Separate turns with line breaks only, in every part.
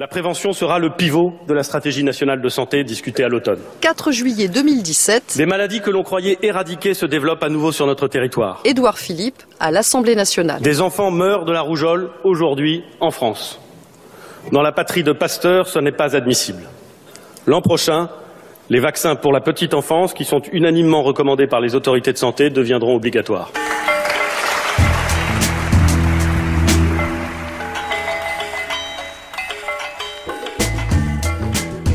La prévention sera le pivot de la stratégie nationale de santé discutée à l'automne.
4 juillet 2017.
Des maladies que l'on croyait éradiquées se développent à nouveau sur notre territoire.
Édouard Philippe à l'Assemblée nationale.
Des enfants meurent de la rougeole aujourd'hui en France. Dans la patrie de Pasteur, ce n'est pas admissible. L'an prochain, les vaccins pour la petite enfance, qui sont unanimement recommandés par les autorités de santé, deviendront obligatoires.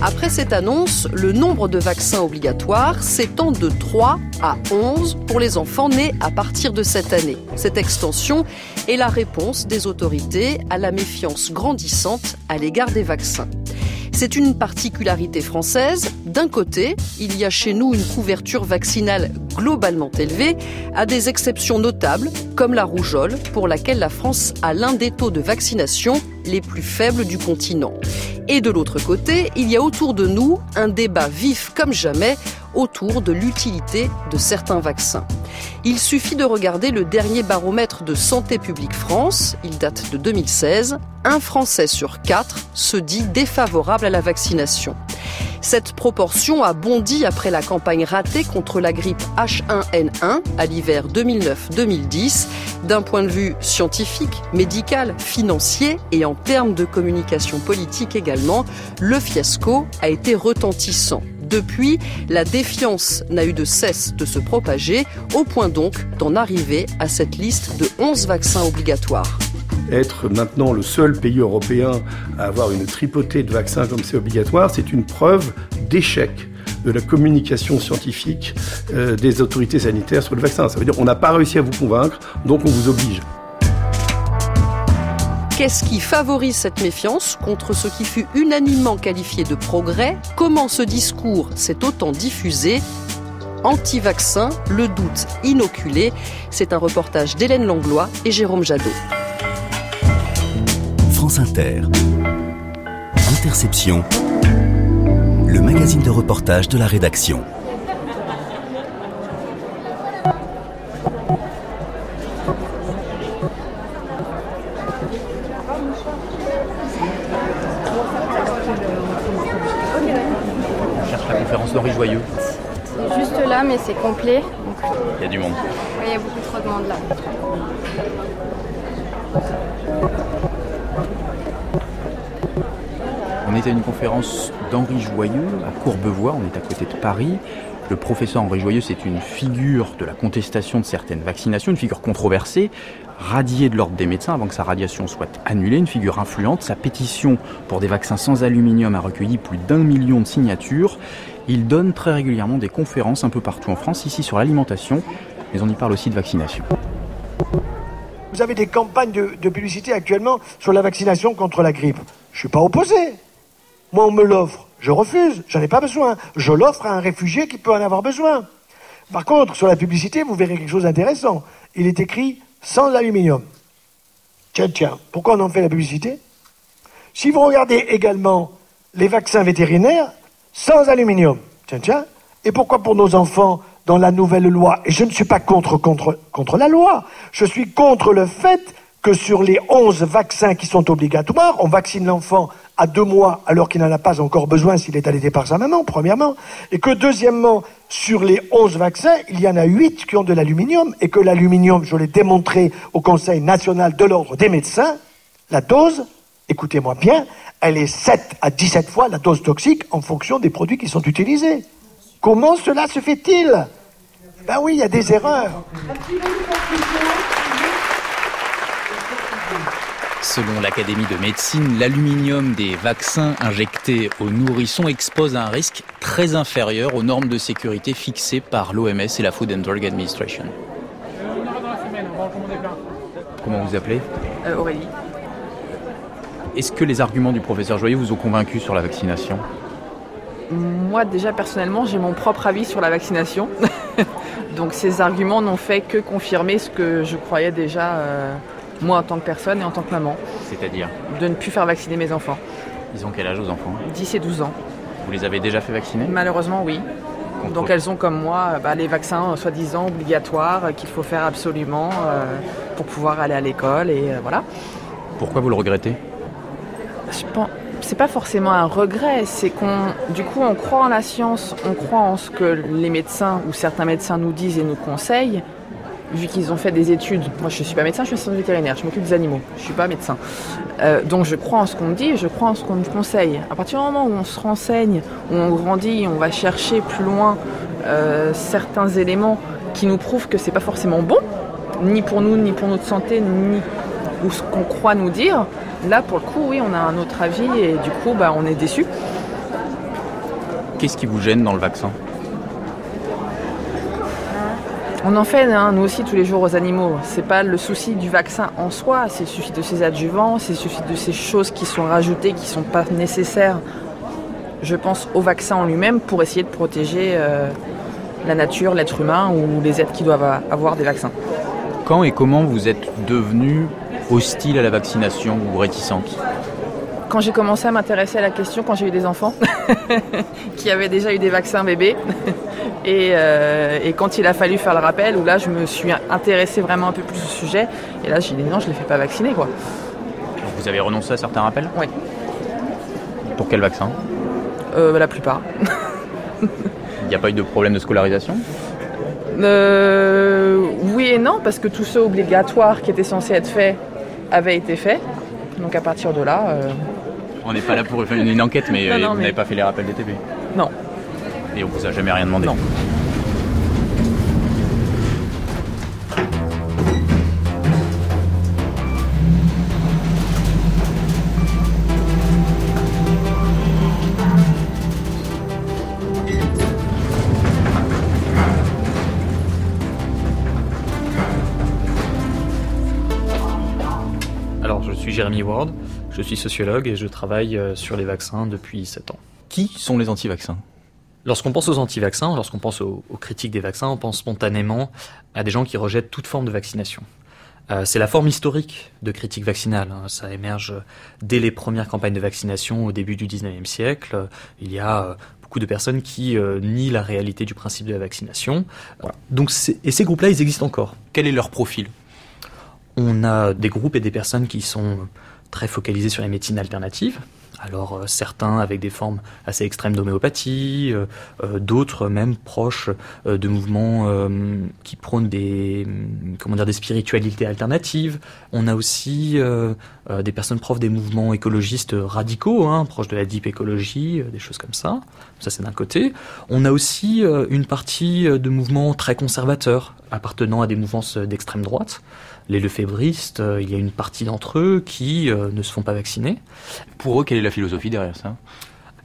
Après cette annonce, le nombre de vaccins obligatoires s'étend de 3 à 11 pour les enfants nés à partir de cette année. Cette extension est la réponse des autorités à la méfiance grandissante à l'égard des vaccins. C'est une particularité française. D'un côté, il y a chez nous une couverture vaccinale globalement élevée, à des exceptions notables, comme la rougeole, pour laquelle la France a l'un des taux de vaccination les plus faibles du continent. Et de l'autre côté, il y a autour de nous un débat vif comme jamais autour de l'utilité de certains vaccins. Il suffit de regarder le dernier baromètre de Santé publique France, il date de 2016. Un Français sur quatre se dit défavorable à la vaccination. Cette proportion a bondi après la campagne ratée contre la grippe H1N1 à l'hiver 2009-2010. D'un point de vue scientifique, médical, financier et en termes de communication politique également, le fiasco a été retentissant. Depuis, la défiance n'a eu de cesse de se propager, au point donc d'en arriver à cette liste de 11 vaccins obligatoires
être maintenant le seul pays européen à avoir une tripotée de vaccins comme c'est obligatoire, c'est une preuve d'échec de la communication scientifique euh, des autorités sanitaires sur le vaccin. Ça veut dire qu'on n'a pas réussi à vous convaincre, donc on vous oblige.
Qu'est-ce qui favorise cette méfiance contre ce qui fut unanimement qualifié de progrès? Comment ce discours s'est autant diffusé? Anti-vaccin, le doute inoculé. C'est un reportage d'Hélène Langlois et Jérôme Jadot.
France Inter. Interception. Le magazine de reportage de la rédaction.
C'est complet.
Il y a du monde.
Oui, il y a beaucoup trop de monde là.
On est à une conférence d'Henri Joyeux à Courbevoie, on est à côté de Paris. Le professeur Henri Joyeux, c'est une figure de la contestation de certaines vaccinations, une figure controversée, radiée de l'ordre des médecins avant que sa radiation soit annulée, une figure influente. Sa pétition pour des vaccins sans aluminium a recueilli plus d'un million de signatures. Il donne très régulièrement des conférences un peu partout en France, ici sur l'alimentation, mais on y parle aussi de vaccination.
Vous avez des campagnes de, publicité actuellement sur la vaccination contre la grippe. Je suis pas opposé. Moi, on me l'offre. Je refuse. J'en ai pas besoin. Je l'offre à un réfugié qui peut en avoir besoin. Par contre, sur la publicité, vous verrez quelque chose d'intéressant. Il est écrit sans aluminium. Tiens, tiens. Pourquoi on en fait la publicité? Si vous regardez également les vaccins vétérinaires, sans aluminium. Tiens, tiens. Et pourquoi pour nos enfants, dans la nouvelle loi, et je ne suis pas contre, contre, contre la loi, je suis contre le fait que sur les 11 vaccins qui sont obligatoires, on vaccine l'enfant à deux mois alors qu'il n'en a pas encore besoin s'il est allaité par sa maman, premièrement, et que deuxièmement, sur les 11 vaccins, il y en a 8 qui ont de l'aluminium, et que l'aluminium, je l'ai démontré au Conseil national de l'ordre des médecins, la dose, écoutez-moi bien, elle est 7 à 17 fois la dose toxique en fonction des produits qui sont utilisés. Comment cela se fait-il? Ben oui, il y a des erreurs.
Selon l'Académie de médecine, l'aluminium des vaccins injectés aux nourrissons expose à un risque très inférieur aux normes de sécurité fixées par l'OMS et la Food and Drug Administration. Comment vous appelez?
Euh, Aurélie.
Est-ce que les arguments du professeur Joyeux vous ont convaincu sur la vaccination?
Moi, déjà, personnellement, j'ai mon propre avis sur la vaccination. Donc, ces arguments n'ont fait que confirmer ce que je croyais déjà, euh, moi, en tant que personne et en tant que maman,
C'est-à-dire?
De ne plus faire vacciner mes enfants.
Ils ont quel âge aux enfants?
10 et 12 ans.
Vous les avez déjà fait vacciner?
Malheureusement, oui.
Contre-
Donc, elles ont, comme moi, bah, les vaccins euh, soi-disant obligatoires euh, qu'il faut faire absolument euh, pour pouvoir aller à l'école. Et euh, voilà.
Pourquoi vous le regrettez?
Je pense- c'est pas forcément un regret, c'est qu'on, du coup, on croit en la science, on croit en ce que les médecins ou certains médecins nous disent et nous conseillent, vu qu'ils ont fait des études. Moi, je suis pas médecin, je suis assistant vétérinaire, je m'occupe des animaux, je suis pas médecin. Euh, donc, je crois en ce qu'on me dit, je crois en ce qu'on me conseille. À partir du moment où on se renseigne, où on grandit, on va chercher plus loin euh, certains éléments qui nous prouvent que c'est pas forcément bon, ni pour nous, ni pour notre santé, ni ou ce qu'on croit nous dire. Là, pour le coup, oui, on a un autre avis et du coup, bah, on est déçu.
Qu'est-ce qui vous gêne dans le vaccin?
On en fait, hein, nous aussi, tous les jours aux animaux. C'est pas le souci du vaccin en soi, c'est le souci de ces adjuvants, c'est le souci de ces choses qui sont rajoutées, qui sont pas nécessaires, je pense, au vaccin en lui-même pour essayer de protéger euh, la nature, l'être humain ou les êtres qui doivent avoir des vaccins.
Quand et comment vous êtes devenu hostile à la vaccination ou réticente
Quand j'ai commencé à m'intéresser à la question, quand j'ai eu des enfants qui avaient déjà eu des vaccins bébés, et, euh, et, quand il a fallu faire le rappel, où là je me suis intéressée vraiment un peu plus au sujet, et là j'ai dit non, je ne les fais pas vacciner. Quoi.
Vous avez renoncé à certains rappels
Oui.
Pour quel vaccin
euh, La plupart.
Il n'y a pas eu de problème de scolarisation
euh, Oui et non, parce que tous ceux obligatoires qui étaient censés être faits avaient été faits. Donc à partir de là. Euh...
On n'est pas là pour faire une enquête, mais
Non, non,
vous
mais-
n'avez pas fait les rappels des TP.
Non.
Et on vous a jamais rien demandé.
Non.
Alors, je suis Jérémy Ward, je suis sociologue et je travaille euh, sur les vaccins depuis 7 ans.
Qui sont les anti-vaccins?
Lorsqu'on pense aux anti-vaccins, lorsqu'on pense aux, aux critiques des vaccins, on pense spontanément à des gens qui rejettent toute forme de vaccination. Euh, c'est la forme historique de critique vaccinale. hein. Ça émerge dès les premières campagnes de vaccination au début du 19e siècle. Il y a euh, beaucoup de personnes qui euh, nient la réalité du principe de la vaccination. Voilà. Donc, et ces groupes-là, ils existent encore.
Quel est leur profil?
On a des groupes et des personnes qui sont très focalisés sur les médecines alternatives. Alors euh, certains avec des formes assez extrêmes d'homéopathie, euh, euh, d'autres même proches euh, de mouvements euh, qui prônent des hum, comment dire des spiritualités alternatives. On a aussi euh, euh, des personnes proches des mouvements écologistes radicaux, hein, proches de la deep écologie, euh, des choses comme ça. Ça c'est d'un côté. On a aussi euh, une partie euh, de mouvements très conservateurs appartenant à des mouvances euh, d'extrême droite. Les lefébristes, euh, il y a une partie d'entre eux qui euh, ne se font pas vacciner.
Pour eux, quelle est la philosophie derrière ça?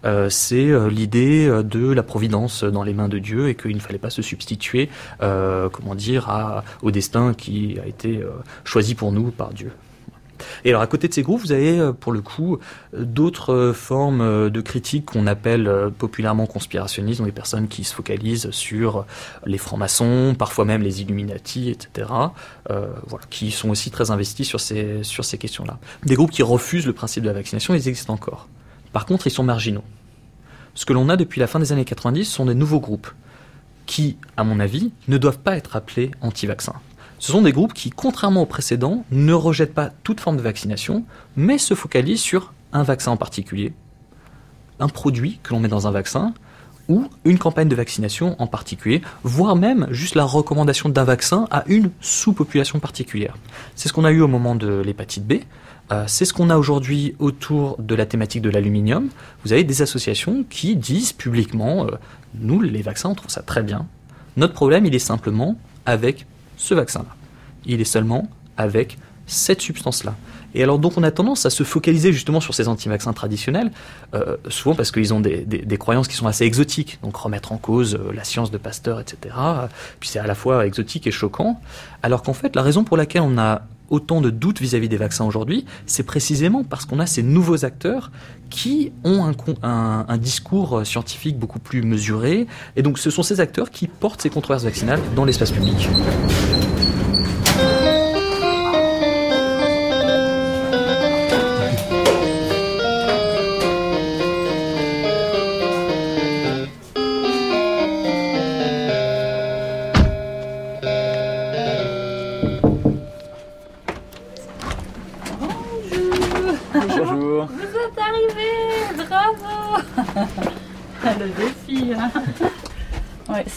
Euh, c'est euh, l'idée de la providence dans les mains de Dieu et qu'il ne fallait pas se substituer, euh, comment dire, à, au destin qui a été choisi pour nous par Dieu. Et alors à côté de ces groupes, vous avez euh, pour le coup euh, d'autres euh, formes de critiques qu'on appelle populairement conspirationnistes, donc des personnes qui se focalisent sur les francs-maçons, parfois même les Illuminati, etc., qui sont aussi très investis sur ces, sur ces questions-là. Des groupes qui refusent le principe de la vaccination, ils existent encore. Par contre, ils sont marginaux. Ce que l'on a depuis la fin des années 90 sont des nouveaux groupes qui, à mon avis, ne doivent pas être appelés anti-vaccins. Ce sont des groupes qui, contrairement aux précédents, ne rejettent pas toute forme de vaccination, mais se focalisent sur un vaccin en particulier, un produit que l'on met dans un vaccin, ou une campagne de vaccination en particulier, voire même juste la recommandation d'un vaccin à une sous-population particulière. C'est ce qu'on a eu au moment de l'hépatite B, euh, c'est ce qu'on a aujourd'hui autour de la thématique de l'aluminium. Vous avez des associations qui disent publiquement, euh, nous les vaccins, on trouve ça très bien. Notre problème, il est simplement avec ce vaccin-là. Il est seulement avec cette substance-là. Et alors donc on a tendance à se focaliser justement sur ces anti-vaccins traditionnels, euh, souvent parce qu'ils ont des, des- des croyances qui sont assez exotiques, donc remettre en cause euh, la science de Pasteur, etc. Puis c'est à la fois exotique et choquant, alors qu'en fait la raison pour laquelle on a autant de doutes vis-à-vis des vaccins aujourd'hui, c'est précisément parce qu'on a ces nouveaux acteurs qui ont un, discours euh, scientifique beaucoup plus mesuré, et donc ce sont ces acteurs qui portent ces controverses vaccinales dans l'espace public.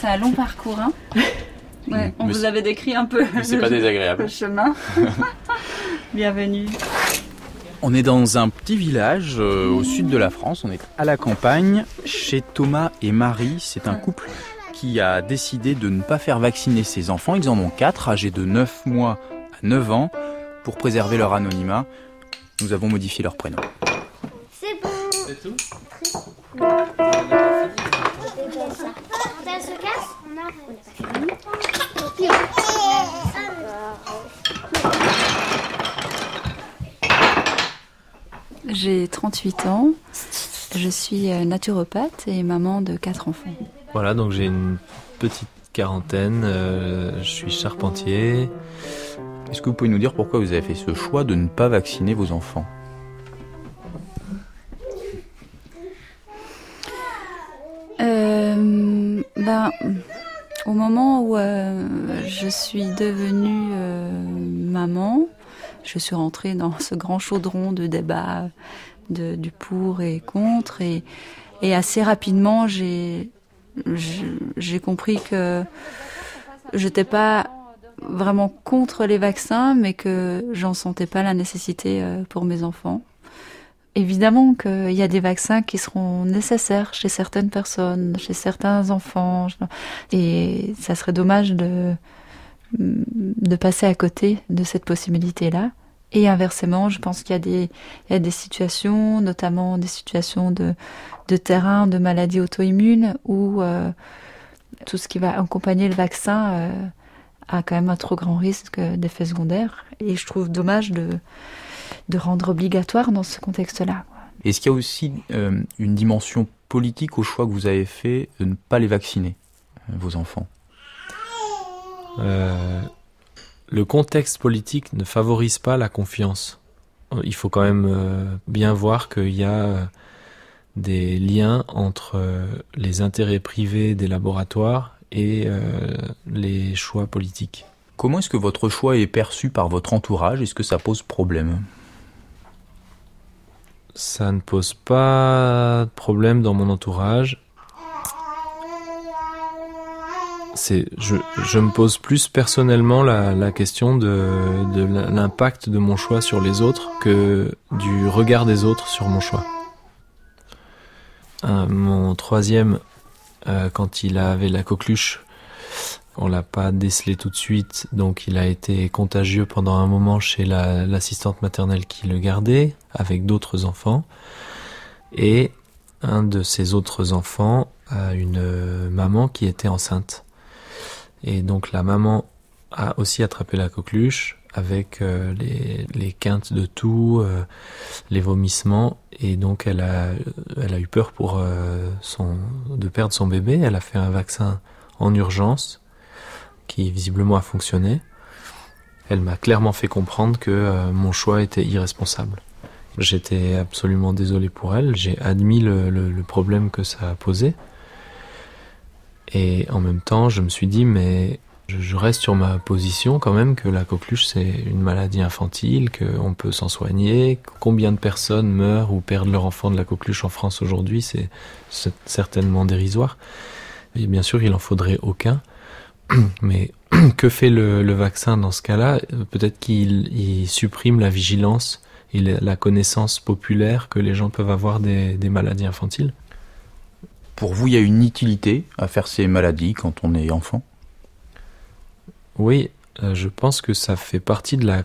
C'est un long parcours. Hein ouais, on vous avait décrit un peu
c'est pas désagréable.
le chemin. Bienvenue.
On est dans un petit village euh, au sud de la France, on est à la campagne, chez Thomas et Marie. C'est un couple qui a décidé de ne pas faire vacciner ses enfants. Ils en ont quatre, âgés de 9 mois à 9 ans. Pour préserver leur anonymat, nous avons modifié leur prénom.
C'est bon.
C'est tout
On se casse On arrête.
J'ai 38 ans. Je suis euh, naturopathe et maman de quatre enfants.
Voilà, donc j'ai une petite quarantaine, euh, je suis charpentier.
Est-ce que vous pouvez nous dire pourquoi vous avez fait ce choix de ne pas vacciner vos enfants?
Euh, ben, au moment où euh, je suis devenue euh, maman, je suis rentrée dans ce grand chaudron de débat de, du pour et contre et, assez rapidement j'ai compris que j'étais pas vraiment contre les vaccins mais que j'en sentais pas la nécessité pour mes enfants. Évidemment qu'il y a des vaccins qui seront nécessaires chez certaines personnes, chez certains enfants, et ça serait dommage de, de passer à côté de cette possibilité-là. Et inversement, je pense qu'il y y a des situations, notamment des situations de, de terrain, de maladies auto-immunes, où euh, tout ce qui va accompagner le vaccin euh, a quand même un trop grand risque d'effets secondaires. Et je trouve dommage de, de rendre obligatoire dans ce contexte-là.
Est-ce qu'il y a aussi euh, une dimension politique au choix que vous avez fait de ne pas les vacciner, euh, vos enfants?
Euh, le contexte politique ne favorise pas la confiance. Il faut quand même euh, bien voir qu'il y a des liens entre euh, les intérêts privés des laboratoires et euh, les choix politiques.
Comment est-ce que votre choix est perçu par votre entourage? Est-ce que ça pose problème?
Ça ne pose pas de problème dans mon entourage. C'est, je, je me pose plus personnellement la, question de, de l'impact de mon choix sur les autres que du regard des autres sur mon choix. Euh, mon troisième, euh, quand il avait la coqueluche, on l'a pas décelé tout de suite, donc il a été contagieux pendant un moment chez la- l'assistante maternelle qui le gardait, avec d'autres enfants. Et un de ses autres enfants a une maman qui était enceinte. Et donc la maman a aussi attrapé la coqueluche avec euh, les, les quintes de tout, euh, les vomissements, et donc elle a, elle a eu peur pour euh, son, de perdre son bébé. Elle a fait un vaccin en urgence qui visiblement a fonctionné. Elle m'a clairement fait comprendre que euh, mon choix était irresponsable. J'étais absolument désolé pour elle. J'ai admis le, problème que ça a posé. Et en même temps, je me suis dit, mais je, je reste sur ma position quand même que la coqueluche c'est une maladie infantile, qu'on peut s'en soigner. Combien de personnes meurent ou perdent leur enfant de la coqueluche en France aujourd'hui, c'est c'est certainement dérisoire. Et bien sûr, il en faudrait aucun. Mais que fait le, le vaccin dans ce cas-là? Peut-être qu'il il supprime la vigilance et la connaissance populaire que les gens peuvent avoir des, des maladies infantiles?
Pour vous, il y a une utilité à faire ces maladies quand on est enfant?
Oui, euh, je pense que ça fait partie de la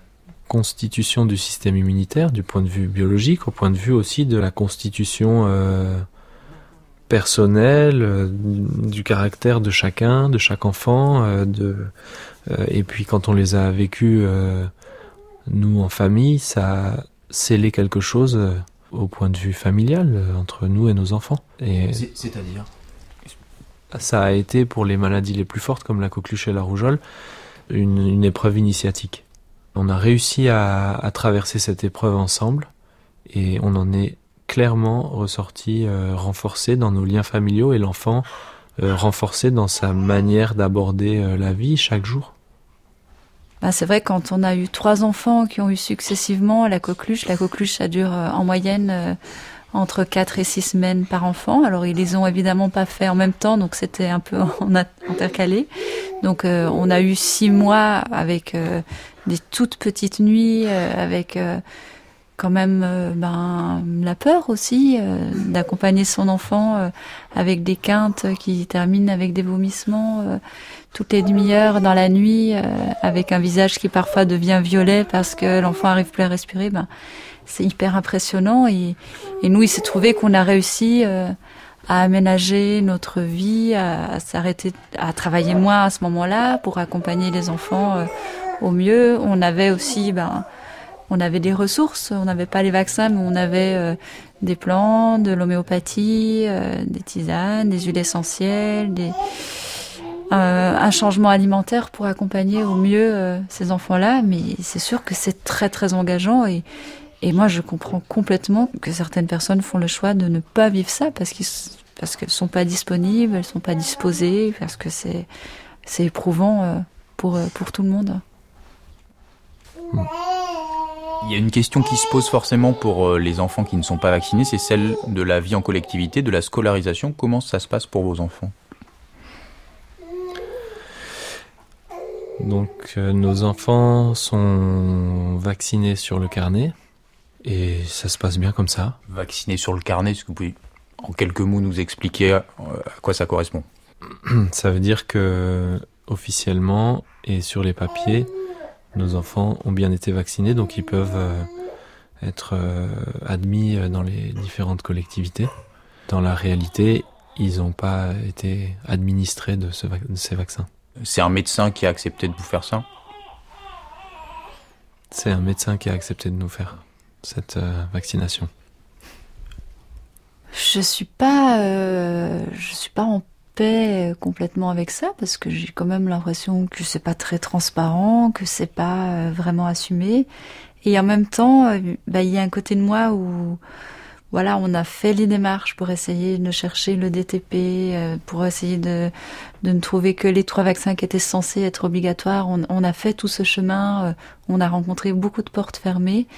constitution du système immunitaire, du point de vue biologique, au point de vue aussi de la constitution euh, personnelle, euh, du caractère de chacun, de chaque enfant. euh, de, euh, et puis quand on les a vécus, nous en famille, ça a scellé quelque chose au point de vue familial entre nous et nos enfants. Et
C'est-à-dire?
ça a été pour les maladies les plus fortes comme la coqueluche et la rougeole une, une épreuve initiatique. On a réussi à, à traverser cette épreuve ensemble et on en est clairement ressorti euh, renforcé dans nos liens familiaux et l'enfant euh, renforcé dans sa manière d'aborder euh, la vie chaque jour.
Bah, c'est vrai, quand on a eu trois enfants qui ont eu successivement la coqueluche, la coqueluche, ça dure en moyenne entre 4 et 6 semaines par enfant. Alors ils les ont évidemment pas fait en même temps, donc c'était un peu intercalé. Donc on a eu 6 mois avec des toutes petites nuits, avec quand même ben, la peur aussi d'accompagner son enfant avec des quintes qui terminent avec des vomissements toutes les demi-heures dans la nuit, avec un visage qui parfois devient violet parce que l'enfant arrive plus à respirer. Ben, c'est hyper impressionnant. Et, et, nous, il s'est trouvé qu'on a réussi euh, à aménager notre vie, à, s'arrêter, à travailler moins à ce moment-là pour accompagner les enfants euh, au mieux. On avait aussi, ben, on avait des ressources. On n'avait pas les vaccins, mais on avait euh, des plantes, de l'homéopathie, des tisanes, des huiles essentielles, des un changement alimentaire pour accompagner au mieux ces enfants-là, mais c'est sûr que c'est très très engageant et, moi, je comprends complètement que certaines personnes font le choix de ne pas vivre ça parce qu'ils parce qu'elles sont pas disponibles, elles sont pas disposées, parce que c'est éprouvant euh, pour euh, pour tout le monde.
Il y a une question qui se pose forcément pour euh, les enfants qui ne sont pas vaccinés, c'est celle de la vie en collectivité, de la scolarisation. Comment ça se passe pour vos enfants?
Donc nos enfants sont vaccinés sur le carnet. Et ça se passe bien comme ça.
Vacciné sur le carnet, est-ce que vous pouvez en quelques mots nous expliquer euh, à quoi ça correspond?
Ça veut dire que officiellement et sur les papiers, nos enfants ont bien été vaccinés, donc ils peuvent euh, être euh, admis dans les différentes collectivités. Dans la réalité, ils n'ont pas été administrés de, de ces vaccins.
C'est un médecin qui a accepté de vous faire ça?
C'est un médecin qui a accepté de nous faire cette euh, vaccination
Je suis pas, euh, je suis pas en paix complètement avec ça parce que j'ai quand même l'impression que c'est pas très transparent, que c'est pas euh, vraiment assumé. Et en même temps, bah, il y a un côté de moi où voilà, on a fait les démarches pour essayer de chercher le DTP, pour essayer de, de ne trouver que les trois vaccins qui étaient censés être obligatoires. On, on a fait tout ce chemin, on a rencontré beaucoup de portes fermées.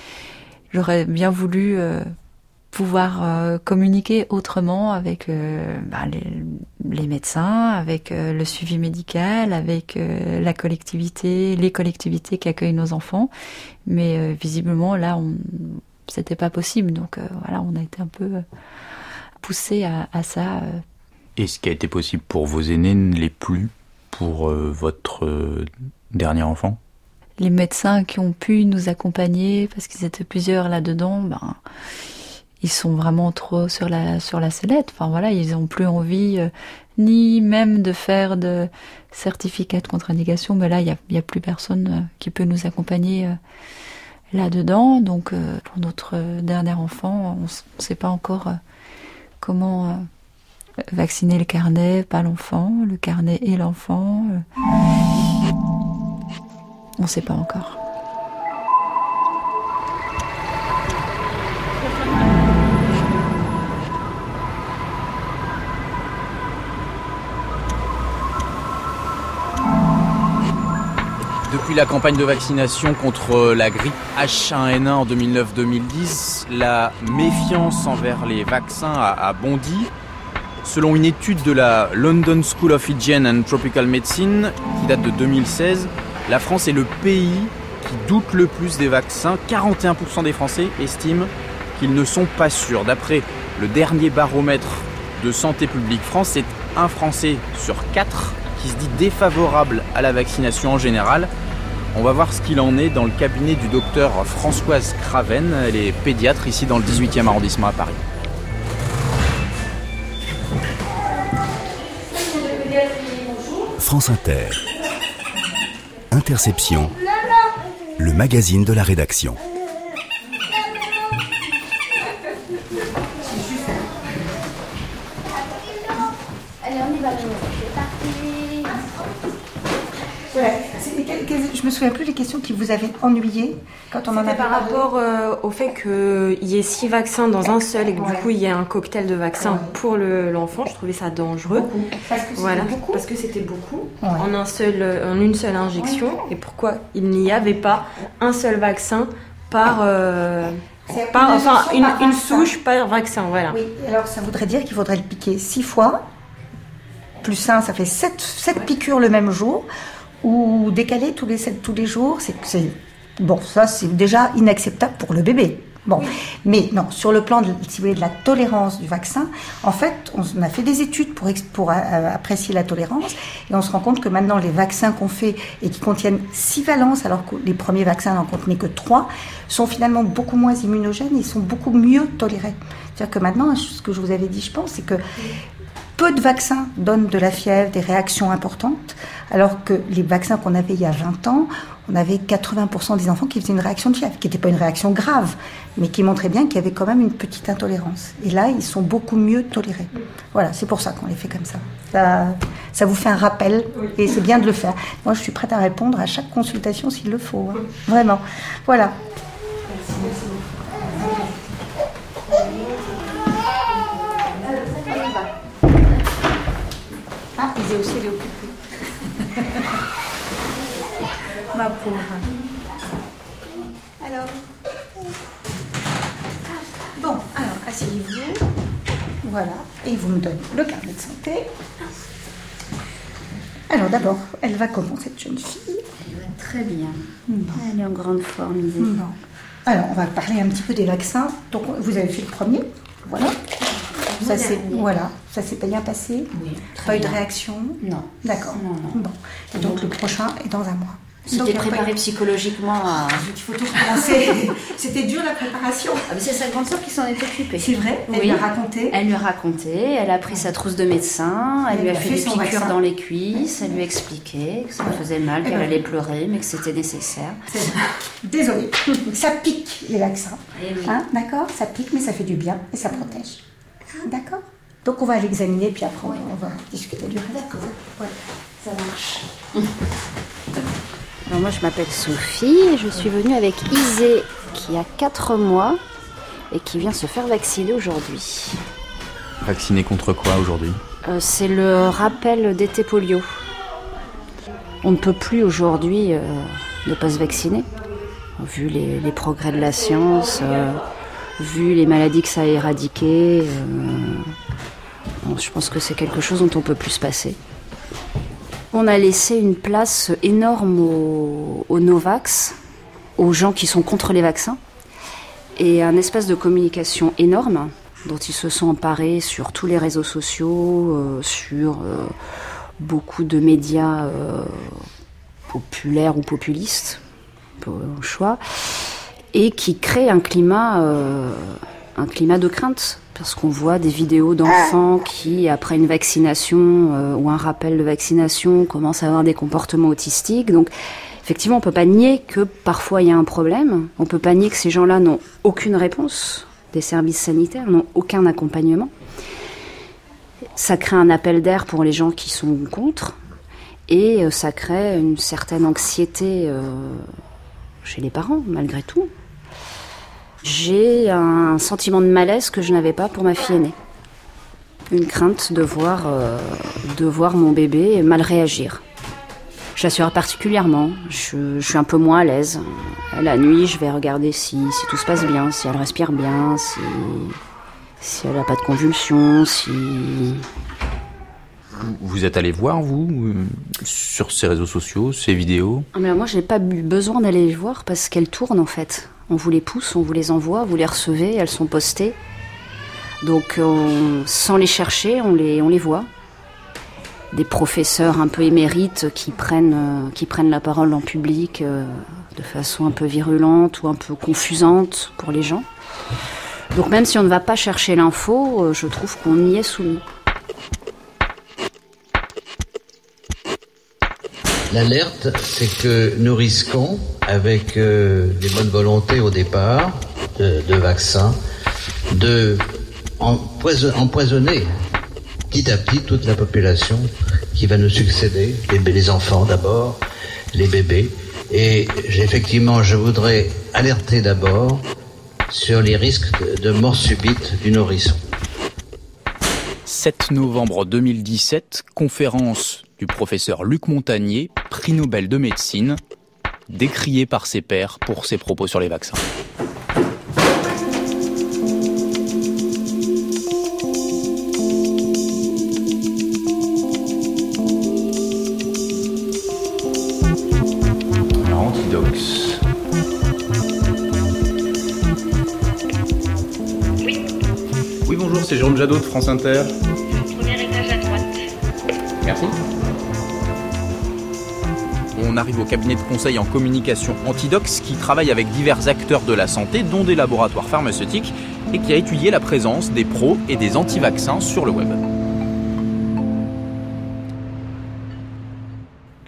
J'aurais bien voulu euh, pouvoir euh, communiquer autrement avec euh, bah, les, médecins, avec le suivi médical, avec la collectivité, les collectivités qui accueillent nos enfants. Mais visiblement, là, on, c'était pas possible. Donc voilà, on a été un peu poussé à, à ça.
Et ce qui a été possible pour vos aînés ne l'est plus pour votre dernier enfant?
Les médecins qui ont pu nous accompagner, parce qu'ils étaient plusieurs là-dedans, ben, ils sont vraiment trop sur la sur la sellette. Enfin voilà, ils n'ont plus envie euh, ni même de faire de certificat de contre-indication. Mais là, il y a, plus personne euh, qui peut nous accompagner euh, là-dedans. Donc pour notre dernier enfant, on ne sait pas encore comment vacciner le carnet, pas l'enfant, le carnet et l'enfant. On ne sait pas encore.
Depuis la campagne de vaccination contre la grippe H1N1 en 2009-2010, la méfiance envers les vaccins a, bondi. Selon une étude de la London School of Hygiene and Tropical Medicine qui date de 2016, la France est le pays qui doute le plus des vaccins. 41% des Français estiment qu'ils ne sont pas sûrs. D'après le dernier baromètre de Santé publique France, c'est un Français sur quatre qui se dit défavorable à la vaccination en général. On va voir ce qu'il en est dans le cabinet du docteur Françoise Craven. Elle est pédiatre ici dans le 18e arrondissement à Paris.
France Inter. Interception, le magazine de la rédaction.
Me souviens plus les questions qui vous avaient ennuyé quand on en a
par rapport euh, au fait qu'il y ait six vaccins dans un seul et que du coup il y ait un cocktail de vaccins pour l'enfant. je trouvais ça dangereux. Parce que voilà, beaucoup. parce que c'était beaucoup. En un seul, en une seule injection. Et pourquoi il n'y avait pas un seul vaccin par euh, enfin, une, une souche par vaccin, voilà.
Oui, alors ça voudrait dire qu'il faudrait le piquer six fois, plus un, ça fait sept, sept piqûres le même jour, ou décaler tous les, tous les jours, c'est Bon, ça c'est déjà inacceptable pour le bébé. Bon, mais non, sur le plan de, si vous voulez, de la tolérance du vaccin, en fait, on a fait des études pour, pour euh, apprécier la tolérance et on se rend compte que maintenant les vaccins qu'on fait et qui contiennent six valences alors que les premiers vaccins n'en contenaient que trois, sont finalement beaucoup moins immunogènes et sont beaucoup mieux tolérés. C'est-à-dire que maintenant, ce que je vous avais dit, je pense, c'est que peu de vaccins donnent de la fièvre, des réactions importantes, alors que les vaccins qu'on avait il y a 20 ans, on avait 80% des enfants qui faisaient une réaction de fièvre, qui n'était pas une réaction grave, mais qui montrait bien qu'il y avait quand même une petite intolérance. Et là, ils sont beaucoup mieux tolérés. Voilà, c'est pour ça qu'on les fait comme ça. Ça, vous fait un rappel, et c'est bien de le faire. Moi, je suis prête à répondre à chaque consultation s'il le faut. Hein. Vraiment. Voilà. Merci, Aussi, elle est occupée. Ma pauvre. Alors. Bon, alors, asseyez-vous. Voilà. Et vous me donnez le carnet de santé. Alors, d'abord, elle va comment, cette jeune fille?
Elle va très bien. Elle est en grande forme, Isée.
Alors, on va parler un petit peu des vaccins. Donc, vous avez fait le premier. Voilà. Ça s'est voilà, ça s'est bien passé.
Oui.
Pas eu de réaction.
Non.
D'accord.
Non, non.
Bon. Et donc, le prochain est dans un mois.
C'était préparé psychologiquement à.
Il faut tout recommencer. C'était dur la préparation.
Ah, c'est sa grande soeur qui s'en est occupée.
C'est vrai Elle lui a raconté
Elle lui a raconté. Elle a pris sa trousse de médecin. Elle, lui a, fait, des piqûres dans les cuisses. Elle lui a expliqué que ça faisait mal, qu'elle allait pleurer, mais que c'était nécessaire.
Désolée. ça pique les vaccins.
Eh
hein, D'accord? Ça pique, mais ça fait du bien et ça protège. D'accord Donc on va l'examiner, puis après on va discuter du reste.
D'accord. Ouais, ça marche. Alors moi je m'appelle Sophie et je suis venue avec Isée qui a 4 mois et qui vient se faire vacciner aujourd'hui.
Vacciner contre quoi aujourd'hui?
Euh, C'est le rappel d'été polio. On ne peut plus aujourd'hui euh, ne pas se vacciner, vu les, progrès de la science. Euh, vu les maladies que ça a éradiquées, euh, je pense que c'est quelque chose dont on peut plus se passer. On a laissé une place énorme aux, Novax, aux gens qui sont contre les vaccins, et un espace de communication énorme dont ils se sont emparés sur tous les réseaux sociaux, euh, sur euh, beaucoup de médias populaires ou populistes, au choix et qui crée un climat, euh, un climat de crainte. Parce qu'on voit des vidéos d'enfants qui, après une vaccination euh, ou un rappel de vaccination, commencent à avoir des comportements autistiques. Donc, effectivement, on ne peut pas nier que parfois il y a un problème. On ne peut pas nier que ces gens-là n'ont aucune réponse des services sanitaires, n'ont aucun accompagnement. Ça crée un appel d'air pour les gens qui sont contre. Et euh, ça crée une certaine anxiété chez les parents, malgré tout. J'ai un sentiment de malaise que je n'avais pas pour ma fille aînée. Une crainte de voir, euh, de voir mon bébé mal réagir. J'assure particulièrement, je, suis un peu moins à l'aise. La nuit, je vais regarder si, si, tout se passe bien, si elle respire bien, si, si elle n'a pas de convulsions, si,
vous êtes allé voir, vous, euh, sur ces réseaux sociaux, ces vidéos?
Ah, mais Moi, je n'ai pas besoin d'aller les voir parce qu'elles tournent en fait. On vous les pousse, on vous les envoie, vous les recevez, elles sont postées. Donc, sans les chercher, on les, voit. Des professeurs un peu émérites qui prennent, euh, la parole en public euh, de façon un peu virulente ou un peu confusante pour les gens. Donc, même si on ne va pas chercher l'info, je trouve qu'on y est soumis.
L'alerte, c'est que nous risquons, avec euh, des bonnes volontés au départ de, de vaccins, de empoisonner petit à petit toute la population qui va nous succéder, les, les enfants d'abord, les bébés. Et effectivement, je voudrais alerter d'abord sur les risques de, de mort subite du nourrisson.
7 novembre 2017, conférence du professeur Luc Montagnier, prix Nobel de médecine, décrié par ses pairs pour ses propos sur les vaccins. Antidox. Oui. Oui, bonjour, c'est Jérôme Jadot de France Inter.
Premier étage à droite.
Merci. Arrive au cabinet de conseil en communication Antidox qui travaille avec divers acteurs de la santé, dont des laboratoires pharmaceutiques, et qui a étudié la présence des pros et des anti-vaccins sur le web.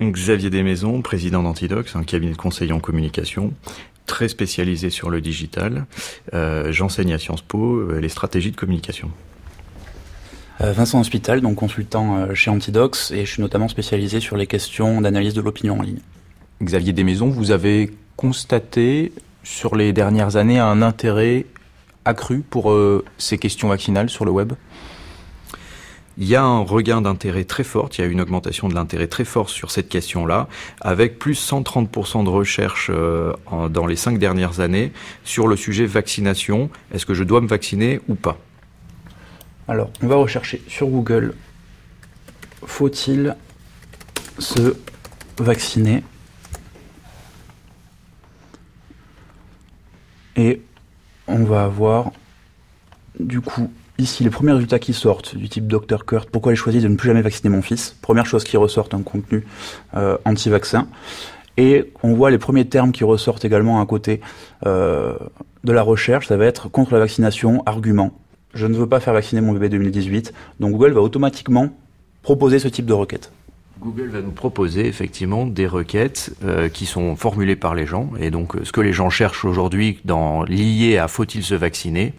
Xavier Desmaisons, président d'Antidox, un cabinet de conseil en communication très spécialisé sur le digital. Euh, J'enseigne à Sciences Po euh, les stratégies de communication.
Euh, Vincent Hospital, donc consultant euh, chez Antidox, et je suis notamment spécialisé sur les questions d'analyse de l'opinion en ligne. Xavier Desmaisons, vous avez constaté sur les dernières années un intérêt accru pour euh, ces questions vaccinales sur le web?
Il y a un regain d'intérêt très fort, il y a une augmentation de l'intérêt très fort sur cette question-là, avec plus 130% de recherche euh, en, dans les cinq dernières années sur le sujet vaccination. Est-ce que je dois me vacciner ou pas?
Alors, on va rechercher sur Google faut-il se vacciner Et on va avoir du coup ici les premiers résultats qui sortent du type Dr Kurt. Pourquoi j'ai choisi de ne plus jamais vacciner mon fils Première chose qui ressort, un contenu euh, anti-vaccin. Et on voit les premiers termes qui ressortent également à côté euh, de la recherche. Ça va être contre la vaccination, argument. Je ne veux pas faire vacciner mon bébé 2018. Donc Google va automatiquement proposer ce type de requête.
Google va nous proposer effectivement des requêtes euh, qui sont formulées par les gens. Et donc ce que les gens cherchent aujourd'hui dans lié à faut-il se vacciner,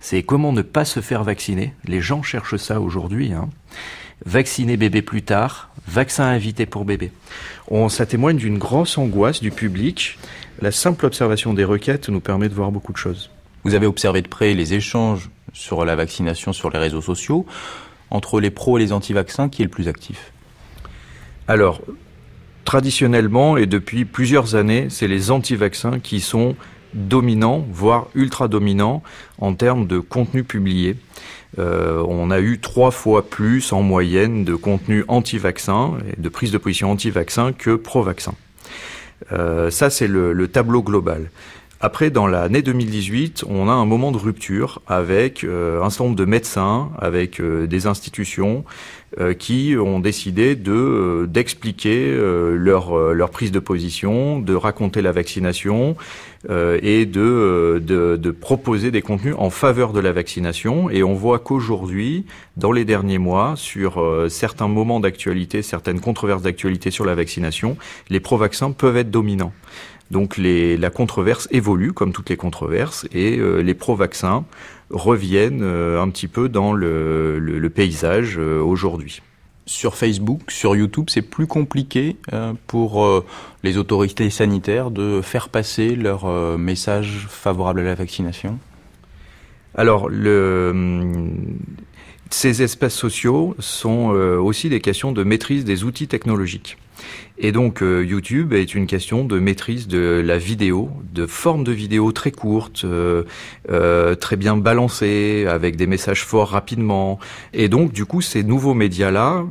c'est comment ne pas se faire vacciner. Les gens cherchent ça aujourd'hui. Hein. Vacciner bébé plus tard, vaccin invité pour bébé. On, ça témoigne d'une grosse angoisse du public. La simple observation des requêtes nous permet de voir beaucoup de choses.
Vous avez observé de près les échanges sur la vaccination sur les réseaux sociaux. Entre les pros et les anti-vaccins, qui est le plus actif?
Alors, traditionnellement et depuis plusieurs années, c'est les anti-vaccins qui sont dominants, voire ultra dominants en termes de contenu publié. Euh, on a eu trois fois plus en moyenne de contenu anti-vaccin et de prise de position anti-vaccin que pro-vaccin. Euh, ça, c'est le, le, tableau global. Après, dans l'année 2018, on a un moment de rupture avec euh, un certain nombre de médecins, avec euh, des institutions euh, qui ont décidé de euh, d'expliquer leur leur prise de position, de raconter la vaccination et de, de, de proposer des contenus en faveur de la vaccination. Et on voit qu'aujourd'hui, dans les derniers mois, sur certains moments d'actualité, certaines controverses d'actualité sur la vaccination, les pro-vaccins peuvent être dominants. Donc les, la controverse évolue, comme toutes les controverses, et euh, les pro-vaccins reviennent euh, un petit peu dans le, le, le paysage euh, aujourd'hui.
Sur Facebook, sur YouTube, c'est plus compliqué pour les autorités sanitaires de faire passer leur message favorable à la vaccination?
Alors, le ces espaces sociaux sont aussi des questions de maîtrise des outils technologiques. Et donc euh, YouTube est une question de maîtrise de la vidéo, de forme de vidéo très courte, euh, euh, très bien balancée, avec des messages forts rapidement. Et donc du coup ces nouveaux médias-là,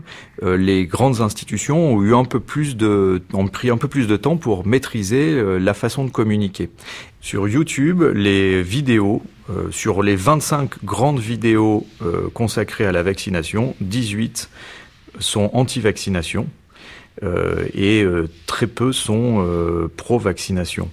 les grandes institutions ont eu un peu plus de, ont pris un peu plus de temps pour maîtriser la façon de communiquer. Sur YouTube, les vidéos, euh, sur les 25 grandes vidéos consacrées à la vaccination, 18 sont anti-vaccination et euh, très peu sont euh, pro-vaccination.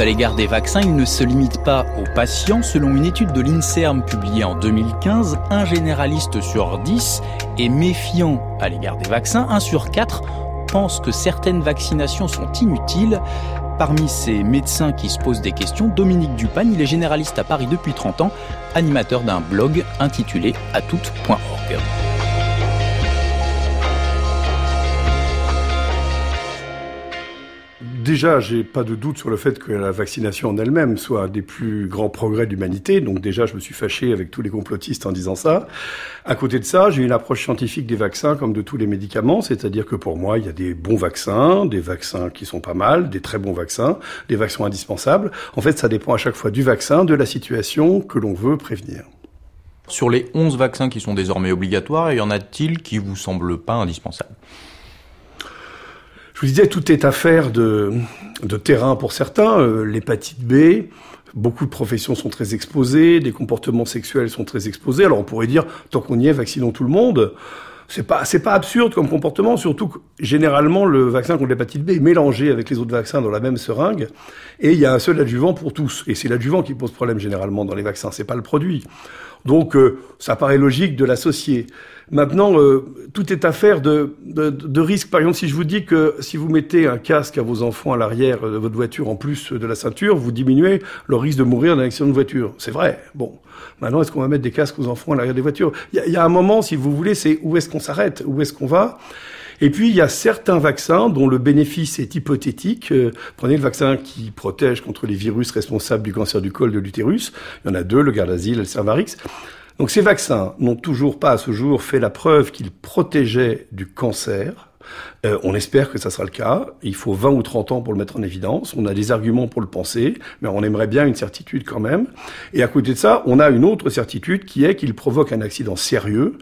À l'égard des vaccins, il ne se limite pas aux patients. Selon une étude de l'INSERM publiée en 2015, un généraliste sur 10 est méfiant à l'égard des vaccins. Un sur 4 pense que certaines vaccinations sont inutiles. Parmi ces médecins qui se posent des questions, Dominique Dupagne, il est généraliste à Paris depuis 30 ans, animateur d'un blog intitulé atoute.org.
déjà, j'ai pas de doute sur le fait que la vaccination en elle-même soit des plus grands progrès de l'humanité. Donc déjà, je me suis fâché avec tous les complotistes en disant ça. À côté de ça, j'ai une approche scientifique des vaccins comme de tous les médicaments, c'est-à-dire que pour moi, il y a des bons vaccins, des vaccins qui sont pas mal, des très bons vaccins, des vaccins indispensables. En fait, ça dépend à chaque fois du vaccin, de la situation que l'on veut prévenir.
Sur les 11 vaccins qui sont désormais obligatoires, y en a-t-il qui vous semblent pas indispensables?
Je vous disais, tout est affaire de, de terrain pour certains. Euh, l'hépatite B, beaucoup de professions sont très exposées, des comportements sexuels sont très exposés. Alors on pourrait dire, tant qu'on y est, vaccinons tout le monde. C'est pas, c'est pas absurde comme comportement, surtout que généralement le vaccin contre l'hépatite B est mélangé avec les autres vaccins dans la même seringue, et il y a un seul adjuvant pour tous. Et c'est l'adjuvant qui pose problème généralement dans les vaccins, c'est pas le produit. Donc euh, ça paraît logique de l'associer. Maintenant, euh, tout est affaire de, de, de risque. Par exemple, si je vous dis que si vous mettez un casque à vos enfants à l'arrière de votre voiture en plus de la ceinture, vous diminuez le risque de mourir d'un accident de voiture. C'est vrai. Bon. Maintenant, est-ce qu'on va mettre des casques aux enfants à l'arrière des voitures? Il y, a un moment, si vous voulez, c'est où est-ce qu'on s'arrête Où est-ce qu'on va? Et puis, il y a certains vaccins dont le bénéfice est hypothétique. Euh, prenez le vaccin qui protège contre les virus responsables du cancer du col de l'utérus. Il y en a deux, le Gardasil et le Cervarix. Donc ces vaccins n'ont toujours pas à ce jour fait la preuve qu'ils protégeaient du cancer. Euh, on espère que ça sera le cas. Il faut 20 ou 30 ans pour le mettre en évidence. On a des arguments pour le penser, mais on aimerait bien une certitude quand même. Et à côté de ça, on a une autre certitude qui est qu'il provoque un accident sérieux,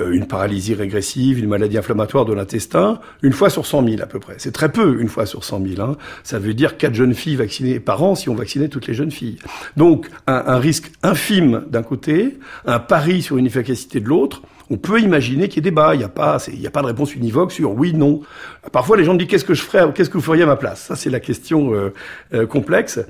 euh, une paralysie régressive, une maladie inflammatoire de l'intestin, une fois sur 100 000 à peu près. C'est très peu, une fois sur 100 000. Hein. Ça veut dire quatre jeunes filles vaccinées par an si on vaccinait toutes les jeunes filles. Donc un, un risque infime d'un côté, un pari sur une efficacité de l'autre on peut imaginer qu'il y ait débat. Il n'y a pas, il n'y a pas de réponse univoque sur oui, non. Parfois, les gens me disent qu'est-ce que je ferais, qu'est-ce que vous feriez à ma place? Ça, c'est la question euh, euh, complexe.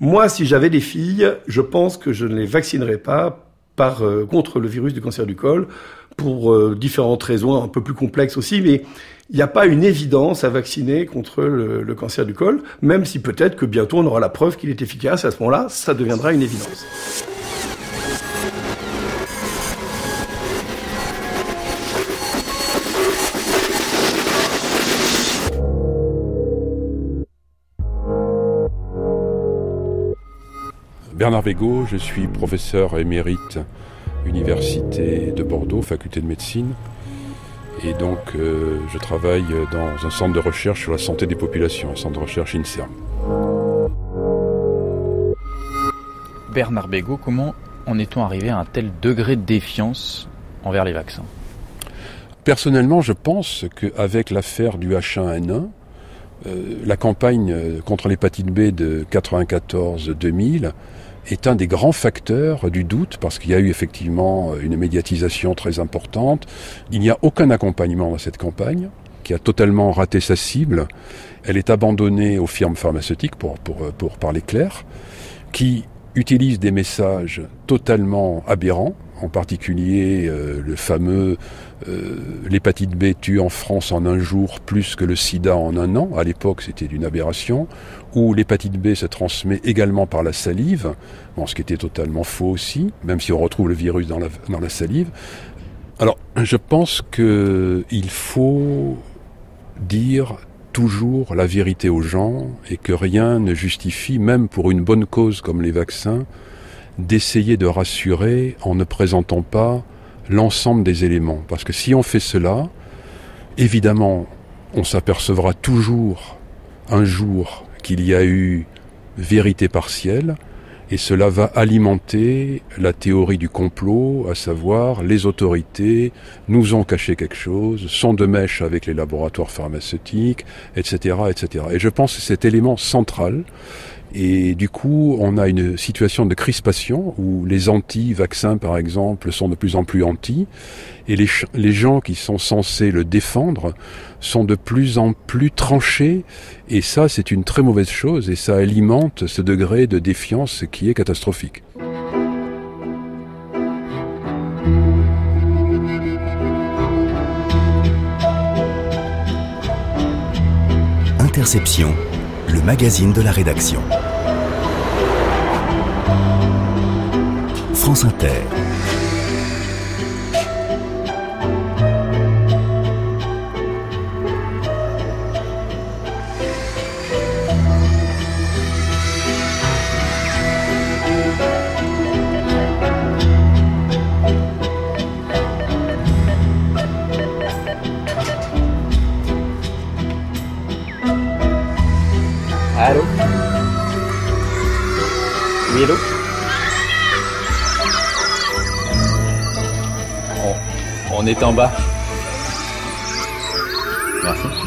Moi, si j'avais des filles, je pense que je ne les vaccinerais pas par euh, contre le virus du cancer du col pour euh, différentes raisons un peu plus complexes aussi, mais il n'y a pas une évidence à vacciner contre le, le cancer du col, même si peut-être que bientôt on aura la preuve qu'il est efficace. À ce moment-là, ça deviendra une évidence.
Bernard Bégaud, je suis professeur émérite Université de Bordeaux, faculté de médecine. Et donc, euh, je travaille dans un centre de recherche sur la santé des populations, un centre de recherche INSERM.
Bernard Bégaud, comment en est-on arrivé à un tel degré de défiance envers les vaccins?
Personnellement, je pense qu'avec l'affaire du H1N1, euh, la campagne contre l'hépatite B de 94-2000 est un des grands facteurs du doute parce qu'il y a eu effectivement une médiatisation très importante. Il n'y a aucun accompagnement dans cette campagne qui a totalement raté sa cible. Elle est abandonnée aux firmes pharmaceutiques, pour, pour, pour parler clair, qui utilisent des messages totalement aberrants, en particulier euh, le fameux euh, l'hépatite B tue en France en un jour plus que le sida en un an, à l'époque c'était une aberration, ou l'hépatite B se transmet également par la salive, ce qui était totalement faux aussi, même si on retrouve le virus dans la salive. Alors je pense qu'il faut dire toujours la vérité aux gens et que rien ne justifie, même pour une bonne cause comme les vaccins, d'essayer de rassurer en ne présentant pas l'ensemble des éléments. Parce que si on fait cela, évidemment, on s'apercevra toujours un jour qu'il y a eu vérité partielle, et cela va alimenter la théorie du complot, à savoir les autorités nous ont caché quelque chose, sont de mèche avec les laboratoires pharmaceutiques, etc., etc. Et je pense que cet élément central et du coup, on a une situation de crispation où les anti-vaccins, par exemple, sont de plus en plus anti, et les, les, gens qui sont censés le défendre sont de plus en plus tranchés, et ça, c'est une très mauvaise chose, et ça alimente ce degré de défiance qui est catastrophique.
Interception le magazine de la rédaction. France Inter.
Allô Oui, hello
on, on est en bas. Merci.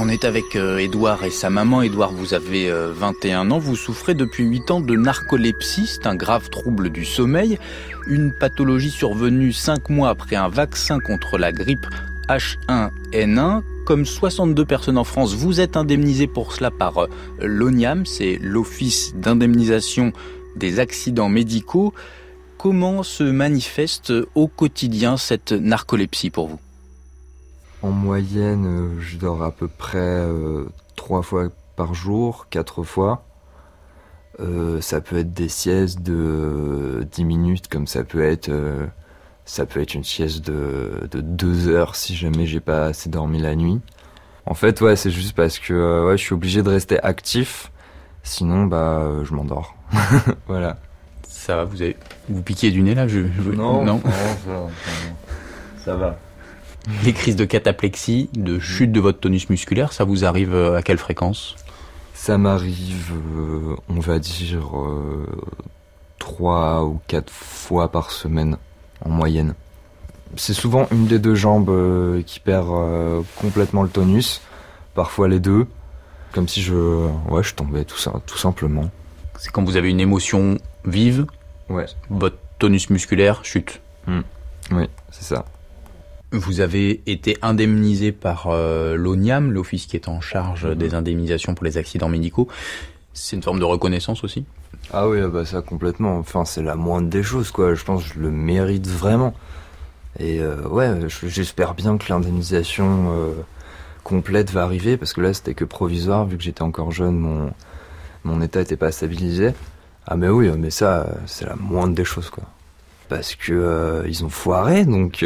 On est avec Edouard et sa maman. Edouard, vous avez 21 ans. Vous souffrez depuis 8 ans de narcolepsie. C'est un grave trouble du sommeil. Une pathologie survenue 5 mois après un vaccin contre la grippe H1N1. Comme 62 personnes en France, vous êtes indemnisé pour cela par l'ONIAM, c'est l'Office d'indemnisation des accidents médicaux. Comment se manifeste au quotidien cette narcolepsie pour vous?
En moyenne, je dors à peu près trois fois par jour, quatre fois. Euh, ça peut être des siestes de 10 minutes, comme ça peut être euh, ça peut être une sieste de, de deux heures si jamais j'ai pas assez dormi la nuit. En fait, ouais, c'est juste parce que euh, ouais, je suis obligé de rester actif, sinon bah euh, je m'endors. voilà.
Ça va, vous avez vous piquez du nez là, je, je...
Non, non,
non
ça, ça va.
Les crises de cataplexie, de chute de votre tonus musculaire, ça vous arrive à quelle fréquence?
Ça m'arrive, euh, on va dire, euh, trois ou quatre fois par semaine en moyenne. C'est souvent une des deux jambes euh, qui perd euh, complètement le tonus, parfois les deux, comme si je, ouais, je tombais tout ça, tout simplement.
C'est quand vous avez une émotion vive,
ouais.
votre tonus musculaire chute.
Mmh. Oui, c'est ça.
Vous avez été indemnisé par euh, l'ONIAM, l'office qui est en charge mmh. des indemnisations pour les accidents médicaux. C'est une forme de reconnaissance aussi?
Ah oui, bah ça complètement. Enfin, c'est la moindre des choses, quoi. Je pense que je le mérite vraiment. Et euh, ouais, j'espère bien que l'indemnisation euh, complète va arriver, parce que là, c'était que provisoire, vu que j'étais encore jeune, mon, mon état n'était pas stabilisé. Ah mais oui, mais ça, c'est la moindre des choses, quoi. Parce que euh, ils ont foiré, donc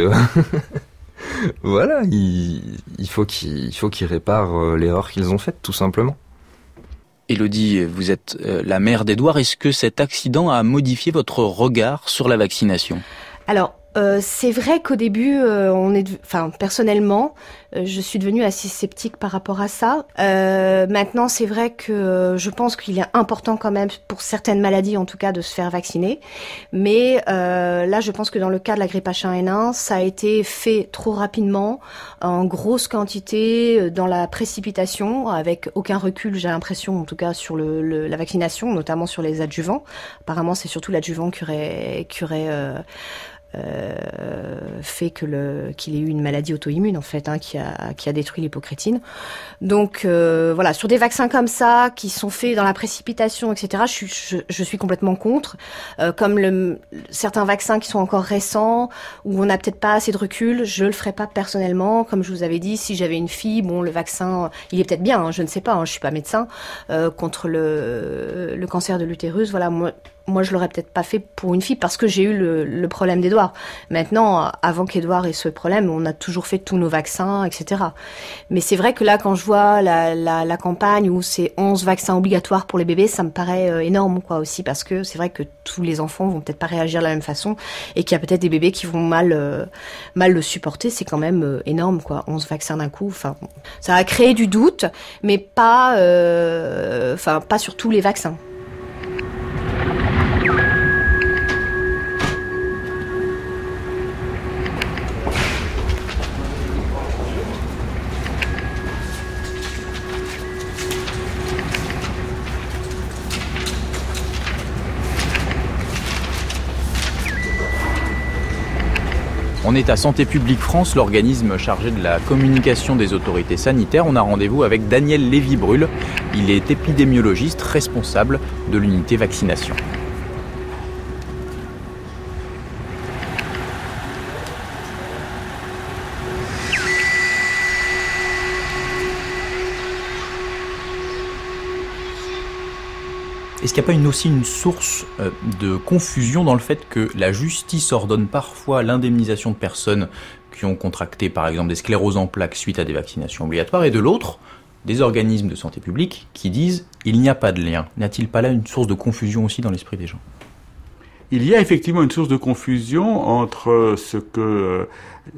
voilà, il, il faut qu'ils qu réparent l'erreur qu'ils ont faite, tout simplement.
Elodie, vous êtes la mère d'Edouard. Est-ce que cet accident a modifié votre regard sur la vaccination?
Alors, euh, c'est vrai qu'au début, euh, on est, enfin personnellement, euh, je suis devenue assez sceptique par rapport à ça. maintenant, c'est vrai que je pense qu'il est important quand même pour certaines maladies, en tout cas, de se faire vacciner. Mais là, je pense que dans le cas de la grippe H1N1, ça a été fait trop rapidement, en grosse quantité, dans la précipitation, avec aucun recul, j'ai l'impression, en tout cas, sur le, le, la vaccination, notamment sur les adjuvants. Apparemment, c'est surtout l'adjuvant qui aurait, qui aurait euh, fait que qu'il ait eu une maladie auto-immune en fait hein, qui a qui a détruit l'hypocrétine. Donc euh, voilà, sur des vaccins comme ça qui sont faits dans la précipitation, etc. Je suis je, suis complètement contre. Euh, comme le, certains vaccins qui sont encore récents où on n'a peut-être pas assez de recul, je le ferai pas personnellement. Comme je vous avais dit, si j'avais une fille, bon le vaccin, il est peut-être bien, hein, je ne sais pas, hein, je suis pas médecin euh, contre le le cancer de l'utérus. Voilà, moi je l'aurais peut-être pas fait pour une fille parce que j'ai eu le, problème d'Edouard. Maintenant, avant qu'Edouard ait ce problème, on a toujours fait tous nos vaccins, etc. Mais c'est vrai que là, quand je vois la, campagne où c'est 11 vaccins obligatoires pour les bébés, ça me paraît euh, énorme, quoi, aussi, parce que c'est vrai que tous les enfants vont peut-être pas réagir de la même façon et qu'il y a peut-être des bébés qui vont mal, euh, le supporter. C'est quand même euh, énorme, quoi. 11 vaccins d'un coup. Enfin, ça a créé du doute, mais pas, enfin, pas sur tous les vaccins.
On est à Santé publique France, l'organisme chargé de la communication des autorités sanitaires. On a rendez-vous avec Daniel Lévy-Brul. Il est épidémiologiste responsable de l'unité vaccination. Est-ce qu'il n'y a pas aussi une source euh, de confusion dans le fait que la justice ordonne parfois l'indemnisation de personnes qui ont contracté par exemple des scléroses en plaques suite à des vaccinations obligatoires et de l'autre des organismes de santé publique qui disent il n'y a pas de lien. N'a-t-il pas là une source de confusion aussi dans l'esprit des gens?
Il y a effectivement une source de confusion entre ce que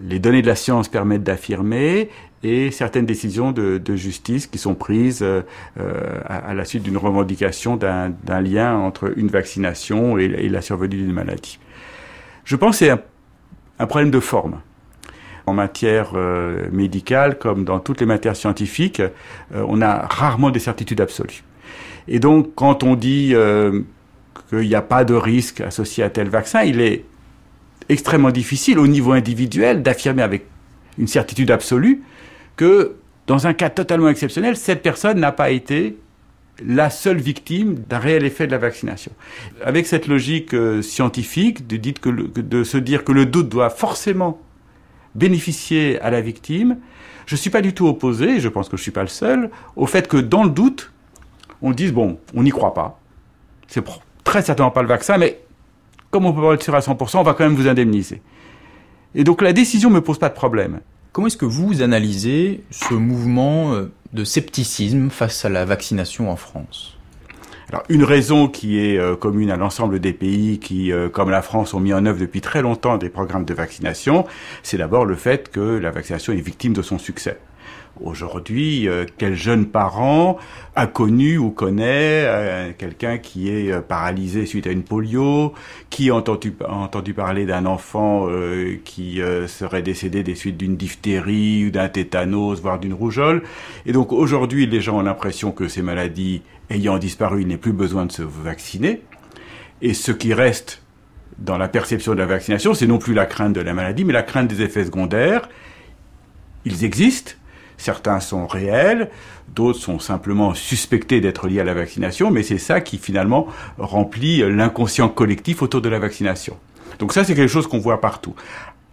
les données de la science permettent d'affirmer et certaines décisions de, justice qui sont prises euh, à, la suite d'une revendication d'un lien entre une vaccination et, la survenue d'une maladie. Je pense que c'est un, problème de forme. En matière euh, médicale, comme dans toutes les matières scientifiques, euh, on a rarement des certitudes absolues. Et donc, quand on dit qu'il n'y a pas de risque associé à tel vaccin, il est extrêmement difficile au niveau individuel d'affirmer avec une certitude absolue que dans un cas totalement exceptionnel, cette personne n'a pas été la seule victime d'un réel effet de la vaccination. Avec cette logique euh, scientifique de, se dire que le doute doit forcément bénéficier à la victime, je ne suis pas du tout opposé, je pense que je ne suis pas le seul, au fait que dans le doute, on dise, bon, on n'y croit pas, c'est très certainement pas le vaccin, mais comme on peut pas être sûr à 100%, on va quand même vous indemniser. Et donc la décision ne me pose pas de problème.
Comment est-ce que vous analysez ce mouvement euh, de scepticisme face à la vaccination en France?
Alors, une raison qui est euh, commune à l'ensemble des pays qui, euh, comme la France, ont mis en œuvre depuis très longtemps des programmes de vaccination, c'est d'abord le fait que la vaccination est victime de son succès. Aujourd'hui, euh, quel jeune parent a connu ou connaît euh, quelqu'un qui est euh, paralysé suite à une polio, qui a entendu, entendu parler d'un enfant qui serait décédé des suites d'une diphtérie ou d'un tétanos, voire d'une rougeole. Et donc aujourd'hui, les gens ont l'impression que ces maladies ayant disparu, il n'est plus besoin de se vacciner. Et ce qui reste dans la perception de la vaccination, c'est non plus la crainte de la maladie, mais la crainte des effets secondaires. Ils existent, Certains sont réels, d'autres sont simplement suspectés d'être liés à la vaccination, mais c'est ça qui finalement remplit l'inconscient collectif autour de la vaccination. Donc ça, c'est quelque chose qu'on voit partout.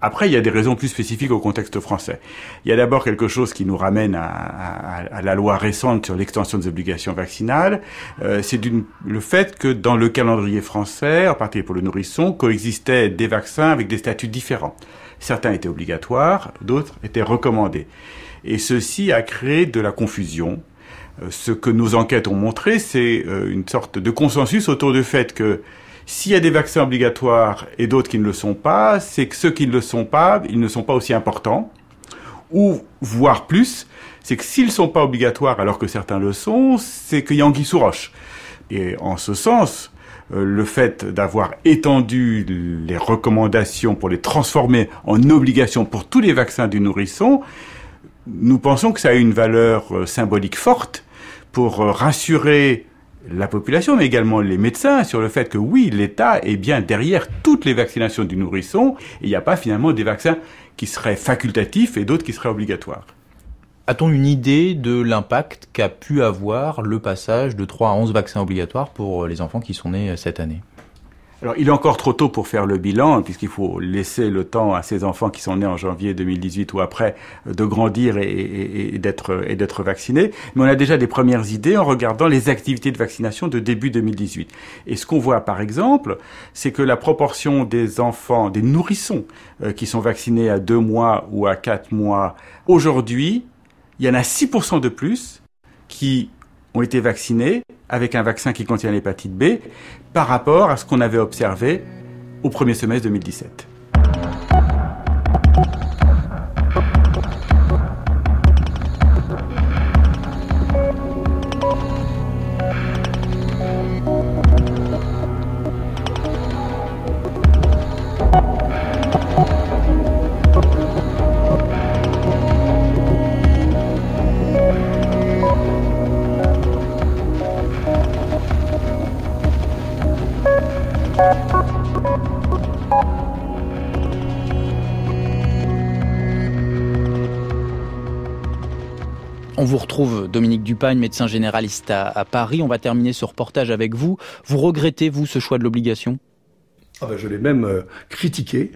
Après, il y a des raisons plus spécifiques au contexte français. Il y a d'abord quelque chose qui nous ramène à, la loi récente sur l'extension des obligations vaccinales. Euh, c'est le fait que dans le calendrier français, en particulier pour le nourrisson, coexistaient des vaccins avec des statuts différents. Certains étaient obligatoires, d'autres étaient recommandés. Et ceci a créé de la confusion. Euh, ce que nos enquêtes ont montré, c'est euh, une sorte de consensus autour du fait que s'il y a des vaccins obligatoires et d'autres qui ne le sont pas, c'est que ceux qui ne le sont pas, ils ne sont pas aussi importants. Ou, voire plus, c'est que s'ils ne sont pas obligatoires alors que certains le sont, c'est qu'il y a anguille sous roche. Et en ce sens, euh, le fait d'avoir étendu les recommandations pour les transformer en obligations pour tous les vaccins du nourrisson, nous pensons que ça a une valeur euh, symbolique forte pour euh, rassurer la population, mais également les médecins, sur le fait que oui, l'État est bien derrière toutes les vaccinations du nourrisson, et il n'y a pas finalement des vaccins qui seraient facultatifs et d'autres qui seraient obligatoires.
A-t-on une idée de l'impact qu'a pu avoir le passage de 3 à 11 vaccins obligatoires pour les enfants qui sont nés cette année?
Alors, il est encore trop tôt pour faire le bilan, puisqu'il faut laisser le temps à ces enfants qui sont nés en janvier 2018 ou après de grandir et, et, et d'être vaccinés. Mais on a déjà des premières idées en regardant les activités de vaccination de début 2018. Et ce qu'on voit, par exemple, c'est que la proportion des enfants, des nourrissons euh, qui sont vaccinés à deux mois ou à quatre mois, aujourd'hui, il y en a 6% de plus qui ont été vaccinés avec un vaccin qui contient l'hépatite B par rapport à ce qu'on avait observé au premier semestre 2017.
On vous retrouve, Dominique Dupagne, médecin généraliste à, Paris. On va terminer ce reportage avec vous. Vous regrettez, vous, ce choix de l'obligation?
Ah ben, je l'ai même euh, critiqué.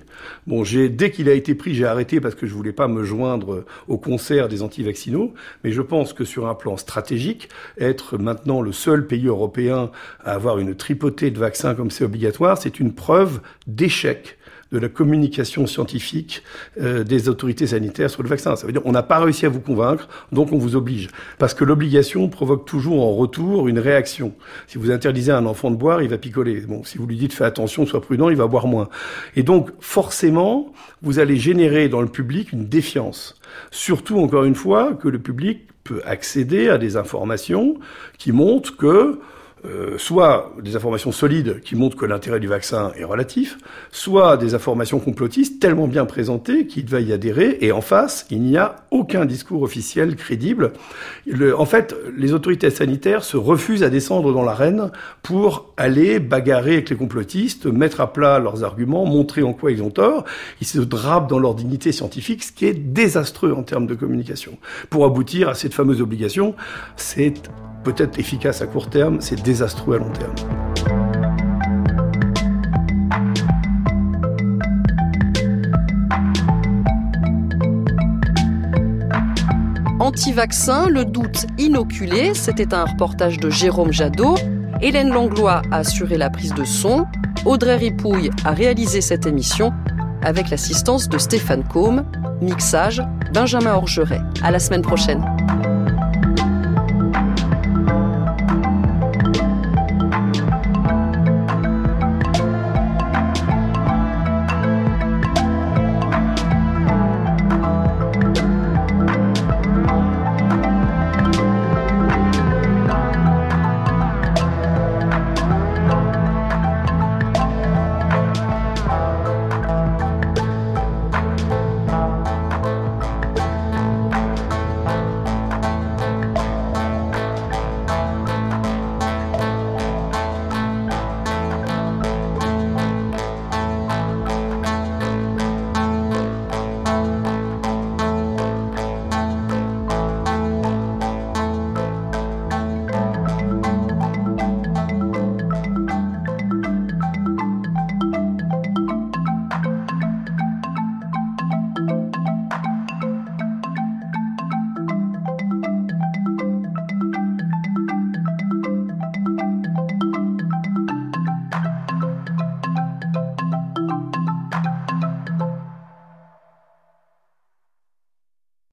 Bon, j'ai dès qu'il a été pris, j'ai arrêté parce que je voulais pas me joindre euh, au concert des anti-vaccinaux. Mais je pense que sur un plan stratégique, être maintenant le seul pays européen à avoir une tripotée de vaccins comme c'est obligatoire, c'est une preuve d'échec de la communication scientifique euh, des autorités sanitaires sur le vaccin. Ça veut dire on n'a pas réussi à vous convaincre, donc on vous oblige. Parce que l'obligation provoque toujours en retour une réaction. Si vous interdisez à un enfant de boire, il va picoler. Si vous lui dites fais attention, sois prudent, il va boire moins. Et donc forcément, vous allez générer dans le public une défiance. Surtout, encore une fois, que le public peut accéder à des informations qui montrent que euh, soit des informations solides qui montrent que l'intérêt du vaccin est relatif, soit des informations complotistes tellement bien présentées qu'il va y adhérer, et en face, il n'y a aucun discours officiel crédible. en fait, les autorités sanitaires se refusent à descendre dans l'arène pour aller bagarrer avec les complotistes, mettre à plat leurs arguments, montrer en quoi ils ont tort. Ils se drapent dans leur dignité scientifique, ce qui est désastreux en termes de communication. Pour aboutir à cette fameuse obligation, c'est peut-être efficace à court terme, c'est désastreux à long terme.
Anti-vaccin, le doute inoculé, c'était un reportage de Jérôme Jadot. Hélène Langlois a assuré la prise de son. Audrey Ripouille a réalisé cette émission avec l'assistance de Stéphane Combe. Mixage, Benjamin Orgeret. À la semaine prochaine.